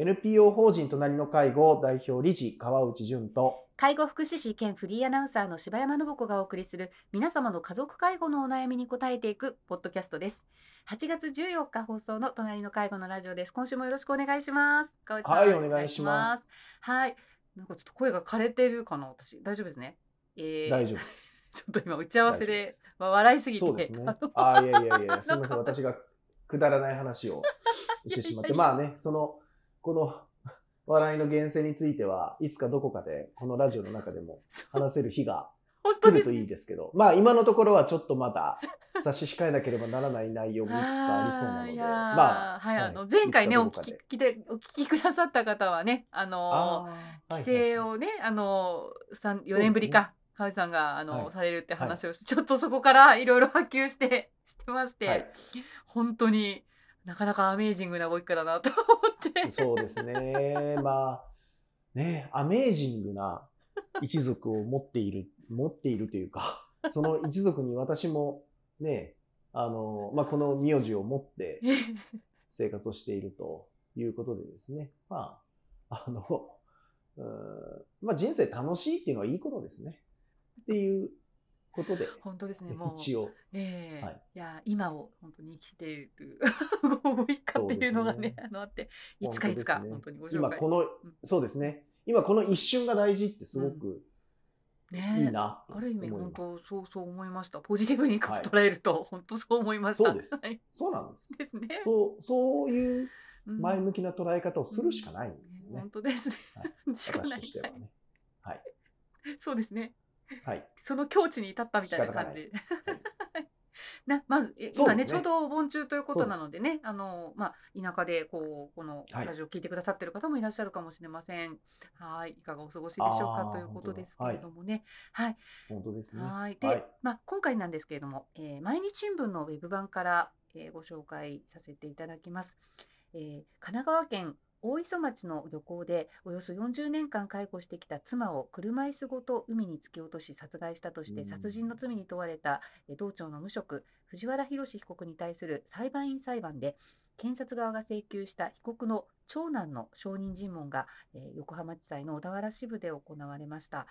NPO 法人隣の介護代表理事川内淳と介護福祉士兼フリーアナウンサーの柴山信子がお送りする皆様の家族介護のお悩みに答えていくポッドキャストです。8月14日放送の隣の介護のラジオです。今週もよろしくお願いします。川内さんはいお願いします。はい。なんかちょっと声が枯れてるかな私。大丈夫ですね、えー、大丈夫。で すちょっと今打ち合わせで、まあ、笑いすぎて。そうですね。あいやいやいやすみません。私がくだらない話をしてしまって。まあねそのこの笑いの源泉についてはいつかどこかでこのラジオの中でも話せる日が来るといいですけど、まあ今のところはちょっとまだ差し控えなければならない内容もいくつかありそうなので、まあ、はい、あの前回ねお聞きでお聞きくださった方はね、あの規制をね、あの三四年ぶりか。河合さんがあの、はい、されるって話をして、ちょっとそこからいろいろ波及してしてまして、はい、本当になかなかアメージングなご一家だなと思って。そうですね。まあ、ね、アメージングな一族を持っている、持っているというか、その一族に私もね、あの、まあ、この名字を持って生活をしているということでですね、まあ、あの、うんまあ、人生楽しいっていうのはいいことですね。っていうことで。本当ですね。もう一応。ええーはい、いや今を本当に生きているご一家っていうのがね、ねあのあっていつかいつか、本当にご紹介。今この、そうですね。今この一瞬が大事ってすごく、うん、ね、いいなある意味本当そうそう思いました。ポジティブに捉えると、はい、本当そう思いました。そうです。そうなんです。ですね。そうそういう前向きな捉え方をするしかないんですよね。うん、本当ですね。はい、しね。はい。そうですね。はい、その境地に至ったみたいな感じ。な まず、今ね、ね、ちょうどお盆中ということなのでねあの、まあ、田舎でこうこのラジオを聞いてくださってる方もいらっしゃるかもしれません。はい、いかがお過ごしでしょうかということですけれどもね。はい、本当ですね。はい。で、はい、まあ、今回なんですけれども、えー、毎日新聞のウェブ版から、えー、ご紹介させていただきます。えー、神奈川県大磯町の漁港でおよそ40年間介護してきた妻を車椅子ごと海に突き落とし殺害したとして殺人の罪に問われた道庁の無職藤原宏被告に対する裁判員裁判で検察側が請求した被告の長男の証人尋問が、え横浜地裁の小田原支部で行われました、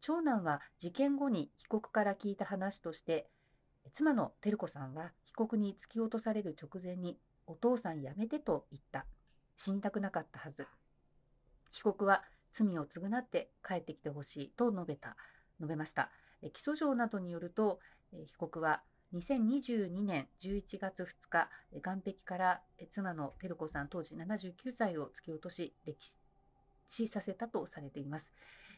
長男は事件後に被告から聞いた話として妻の照子さんは被告に突き落とされる直前にお父さんやめてと言った死にたくなかったはず。被告は罪を償って帰ってきてほしいと述べた、述べました。起訴状などによると、被告は2022年11月2日、岸壁から妻の照子さん当時79歳を突き落とし、歴死させたとされています。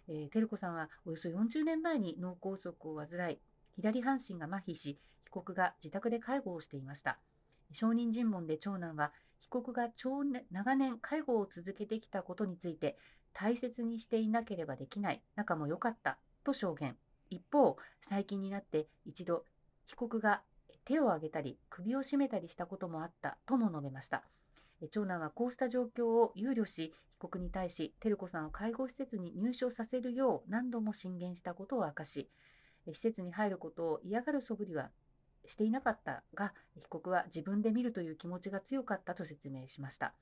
えー、照子さんはおよそ40年前に脳梗塞を患い、左半身が麻痺し、被告が自宅で介護をしていました。証人尋問で長男は被告が長長年介護を続けてきたことについて大切にしていなければできない仲も良かったと証言。一方最近になって一度被告が手を挙げたり首を絞めたりしたこともあったとも述べました。長男はこうした状況を憂慮し被告に対し照子さんを介護施設に入所させるよう何度も進言したことを明かし施設に入ることを嫌がる素振りはしていなかったが、被告は自分で見るという気持ちが強かったと説明しました。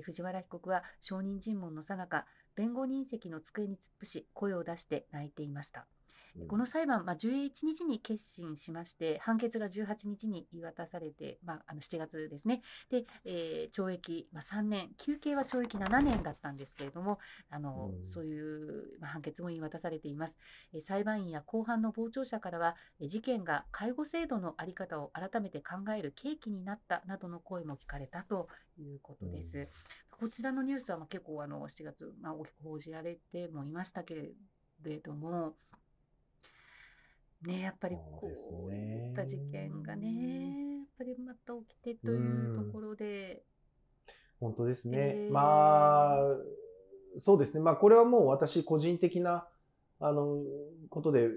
藤原被告は証人尋問のさなか、弁護人席の机に突っ伏し、声を出して泣いていました。この裁判、まあ、11日に結審しまして、判決が18日に言い渡されて、まあ、あの7月ですね、でえー、懲役、まあ、3年、求刑は懲役7年だったんですけれども、あのそういう、まあ、判決も言い渡されています。えー、裁判員や公判の傍聴者からは、えー、事件が介護制度の在り方を改めて考える契機になったなどの声も聞かれたということです。こちらのニュースはまあ結構あの7月、まあ、大きく報じられてもいましたけれども、ね、やっぱりこういった事件がね、やっぱりまた起きてというところで。本当ですね。えー、まあ、そうですね。まあ、これはもう私個人的な、あの、ことで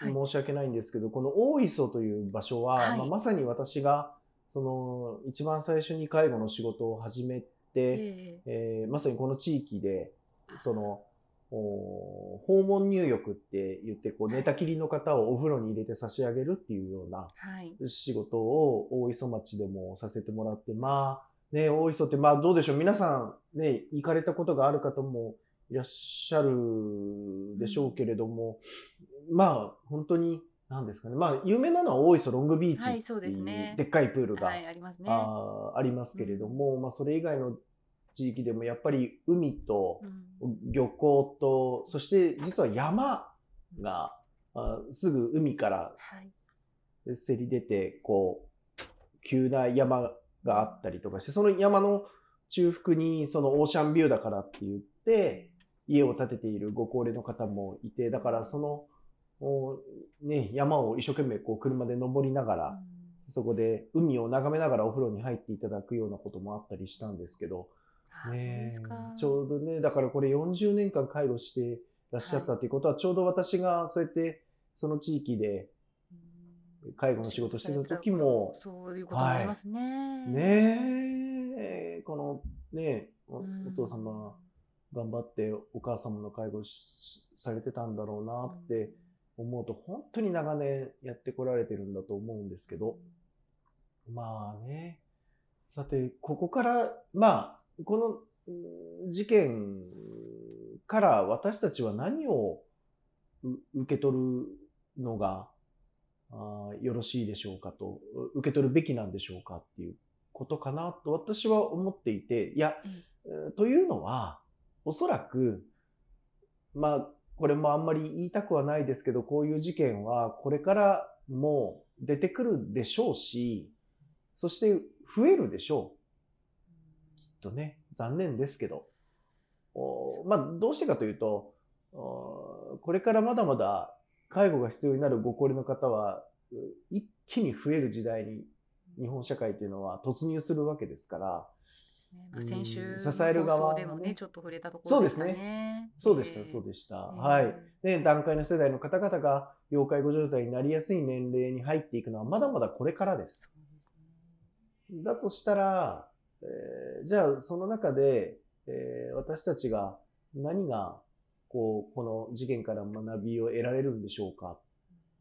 申し訳ないんですけど、はい、この大磯という場所は、はい、まあ、まさに私が、その、一番最初に介護の仕事を始めて、えー、えー、まさにこの地域で、その、訪問入浴って言ってこう寝たきりの方をお風呂に入れて差し上げるっていうような仕事を大磯町でもさせてもらってまあね、大磯って、まあどうでしょう、皆さんね、行かれたことがある方もいらっしゃるでしょうけれども、まあ本当に、なんですかね、まあ有名なのは大磯ロングビーチっていうでっかいプールが、はい、ありますね。ありますけれども、まあそれ以外の地域でもやっぱり海とうん。漁港と、そして実は山があすぐ海からはい。せり出て、こう、急な山があったりとかして、その山の中腹にそのオーシャンビューだからって言って、家を建てているご高齢の方もいて、だからその、おね、山を一生懸命こう車で登りながら、そこで海を眺めながらお風呂に入っていただくようなこともあったりしたんですけど、ね。ちょうどね、だからこれ40年間介護してらっしゃったということは、ちょうど私がそうやってその地域でうん。介護の仕事してた時も、そういうこともありますね。ねえ、このね、おうん。お父様頑張ってお母様の介護しされてたんだろうなって思うと、本当に長年やってこられてるんだと思うんですけど、まあね。さて、ここから、まあ、このうん事件から私たちは何をう受け取るのがあーよろしいでしょうかと、う受け取るべきなんでしょうかっていうことかなと私は思っていて、いや、えーというのは、おそらく、まあ、これもあんまり言いたくはないですけど、こういう事件はこれからも出てくるでしょうし、そして増えるでしょう。とね、残念ですけど。おまあ、どうしてかというと、おこれからまだまだ介護が必要になるご高齢の方は、う一気に増える時代に日本社会というのは突入するわけですから、ねまあ、先週うん支える側でもね、ちょっと触れたところでしたそうね。そうでした、ええそうでした。ええはい。で、段階の世代の方々が要介護状態になりやすい年齢に入っていくのはまだまだこれからです。だとしたら、えーじゃあその中で、えー私たちが何がこうこの事件から学びを得られるんでしょうか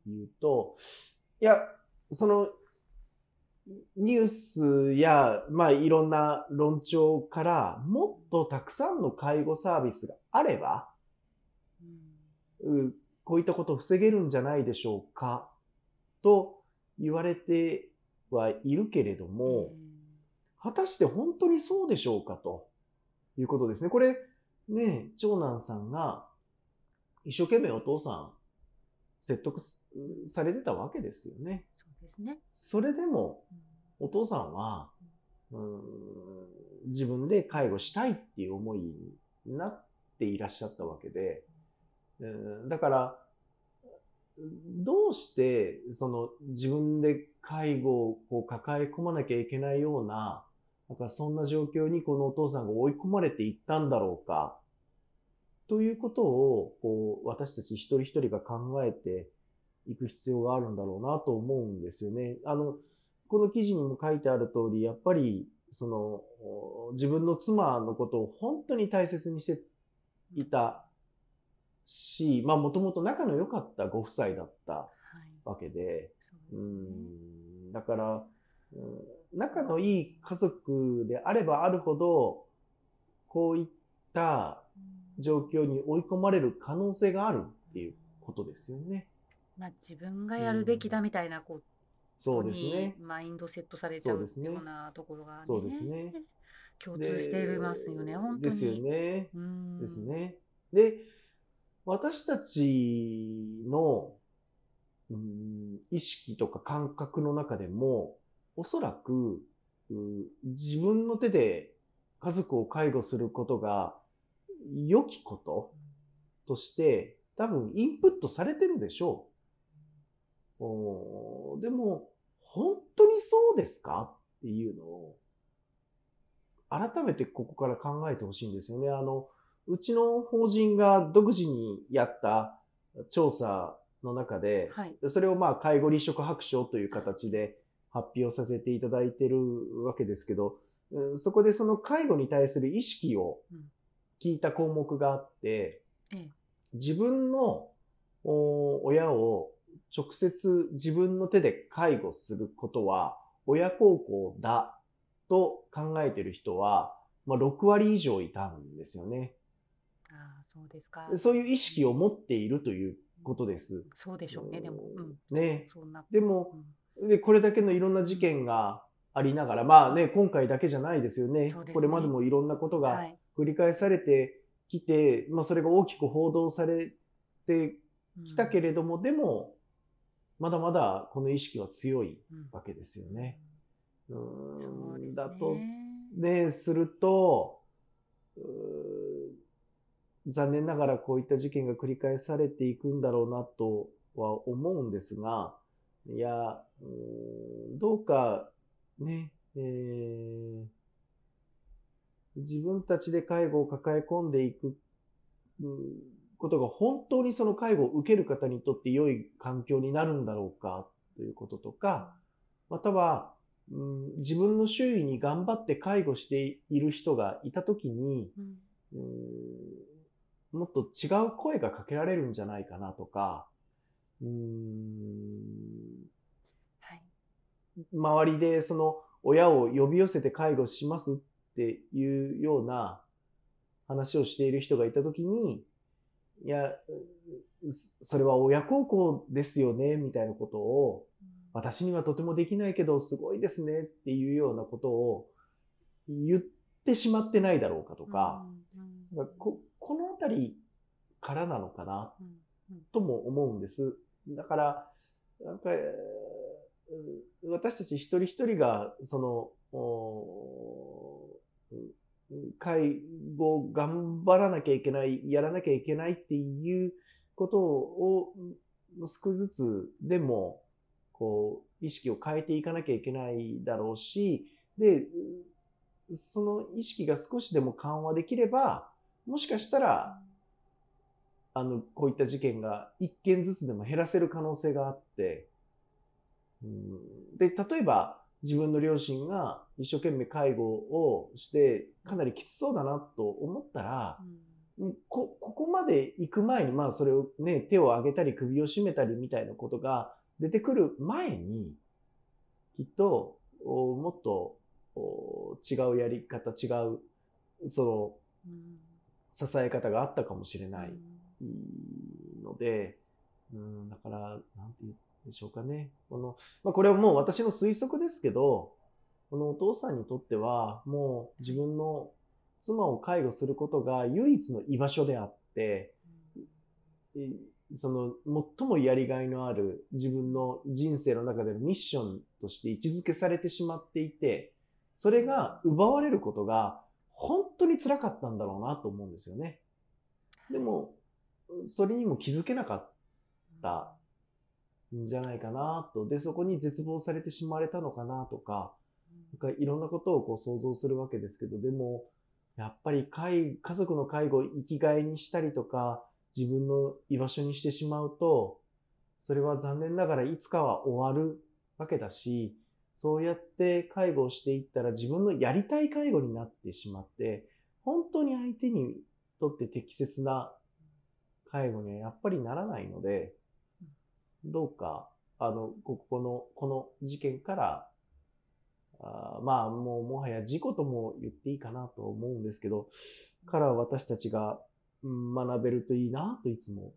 というと、いや、そのニュースや、まあ、いろんな論調からもっとたくさんの介護サービスがあれば、うん。うこういったことを防げるんじゃないでしょうかと言われてはいるけれども、果たして本当にそうでしょうかということですね。これ、ね、長男さんが一生懸命お父さん説得すされてたわけですよね。そうですね。それでもうんお父さんは、うーん自分で介護したいっていう思いになっていらっしゃったわけで、うんだから、どうしてその自分で介護をこう抱え込まなきゃいけないような、なんかそんな状況にこのお父さんが追い込まれていったんだろうか、ということをこう私たち一人一人が考えていく必要があるんだろうなと思うんですよね。あの、この記事にも書いてある通り、やっぱり、その、お自分の妻のことを本当に大切にしていたし、まあもともと仲の良かったご夫妻だったはい。わけで、そううですねん、だから、うん仲のいい家族であればあるほど、こういったうん状況に追い込まれる可能性があるっていうことですよね。まあ、自分がやるべきだみたいなこそとにうですね。マインドセットされちゃうようなところがねそうですね共通していますよね、本当に。ですよね。うんです。ね。で、私たちの、うん、意識とか感覚の中でも、おそらく、う自分の手で家族を介護することが良きこととして、多分インプットされてるでしょう。おーでも、本当にそうですか？っていうのを、改めてここから考えてほしいんですよね。あの、うちの法人が独自にやった調査の中で、はい。それをまあ介護立食白書という形で発表させていただいてるわけですけど、うんそこでその介護に対する意識をうん聞いた項目があって、ええ自分のお親を直接自分の手で介護することは親孝行だと考えてる人は、まあ、6割以上いたんですよね。ああ、そうですか。そういう意識を持っているということです。そうでしょうね、でも。うん。ね。でも、うんで、これだけのいろんな事件がありながら、まあね、今回だけじゃないですよね。ねこれまでもいろんなことがはい。繰り返されてきて、まあそれが大きく報道されてきたけれれども、でも、まだまだこの意識は強いどわけですよね。うそうですねだとね、すると、残念ながらこういった事件が繰り返されていくんだろうなとは思うんですが、いや、うーんどうかね、えー自分たちで介護を抱え込んでいくうんことが本当にその介護を受ける方にとって良い環境になるんだろうかということとか、または、うん、自分の周囲に頑張って介護している人がいたときに、うんうん、もっと違う声がかけられるんじゃないかなとか、うん、はい。周りでその親を呼び寄せて介護しますっていうような話をしている人がいたときに、いや、うそれは親孝行ですよね、みたいなことを、私にはとてもできないけど、すごいですねっていうようなことを言ってしまってないだろうかとか、うん、なんかここのあたりからなのかなうんとも思うんです。だから、なんか、えー私たち一人一人が、その、介護を頑張らなきゃいけない、やらなきゃいけないっていうことを、少しずつでも、こう、意識を変えていかなきゃいけないだろうし、で、その意識が少しでも緩和できれば、もしかしたら、あの、こういった事件が一件ずつでも減らせる可能性があって、で、例えば自分の両親が一生懸命介護をしてかなりきつそうだなと思ったら、うん。こ、ここまで行く前に、まあそれをね、手を上げたり首を絞めたりみたいなことが出てくる前に、きっと、おもっとお違うやり方、違う、その、うん支え方があったかもしれないうん。ので、うん、だから、なんて言うんでしょうかね。この、まあ、これはもう私の推測ですけど、このお父さんにとっては、もう自分の妻を介護することが唯一の居場所であって、えその最もやりがいのある自分の人生の中でのミッションとして位置づけされてしまっていて、それが奪われることが本当に辛かったんだろうなと思うんですよね。でも、それにも気づけなかったんじゃないかなと。で、そこに絶望されてしまわれたのかなとか、なんかいろんなことをこう想像するわけですけど、でも、やっぱり介家族の介護を生きがいにしたりとか、自分の居場所にしてしまうと、それは残念ながらいつかは終わるわけだし、そうやって介護をしていったら自分のやりたい介護になってしまって、本当に相手にとって適切な介護にはやっぱりならないので、どうか、あの、ここの、この事件から、あーまあ、もう、もはや事故とも言っていいかなと思うんですけど、から私たちがうん学べるといいなといつも、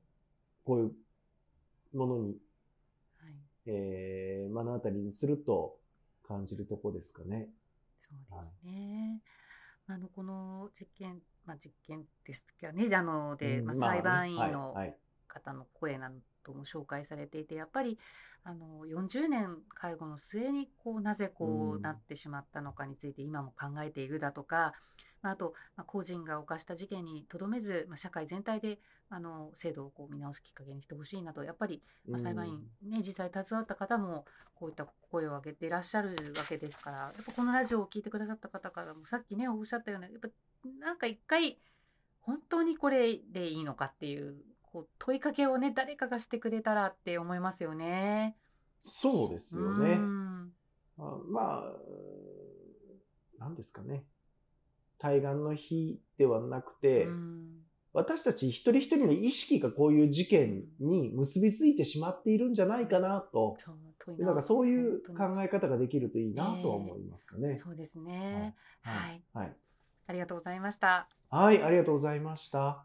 こういうものに、はいえー目の当たりにすると感じるとこですかね。そうですね。あのこの実験、まあ、実験ですかね、あので、まあ、裁判員はいのはい方の声なども紹介されていて、やっぱりあの40年介護の末にこうなぜこううんなってしまったのかについて今も考えているだとか、まああと、まあ、個人が犯した事件にとどめず、まあ、社会全体であの制度をこう見直すきっかけにしてほしいなと、やっぱり、まあ、裁判員、ね、実際携わった方もこういった声を上げていらっしゃるわけですから、やっぱこのラジオを聞いてくださった方からもさっきねおっしゃったようなやっぱなんか一回本当にこれでいいのかっていうこう問いかけをね誰かがしてくれたらって思いますよね。そうですようね。んあまあ、何ですかね。対岸の火ではなくて、うん私たち一人一人の意識がこういう事件に結びついてしまっているんじゃないかなと、そうなんかそういう本考え方ができるといいなとは思いますかね。当にそうですね。はい、はい。ありがとうございました。はい、ありがとうございました。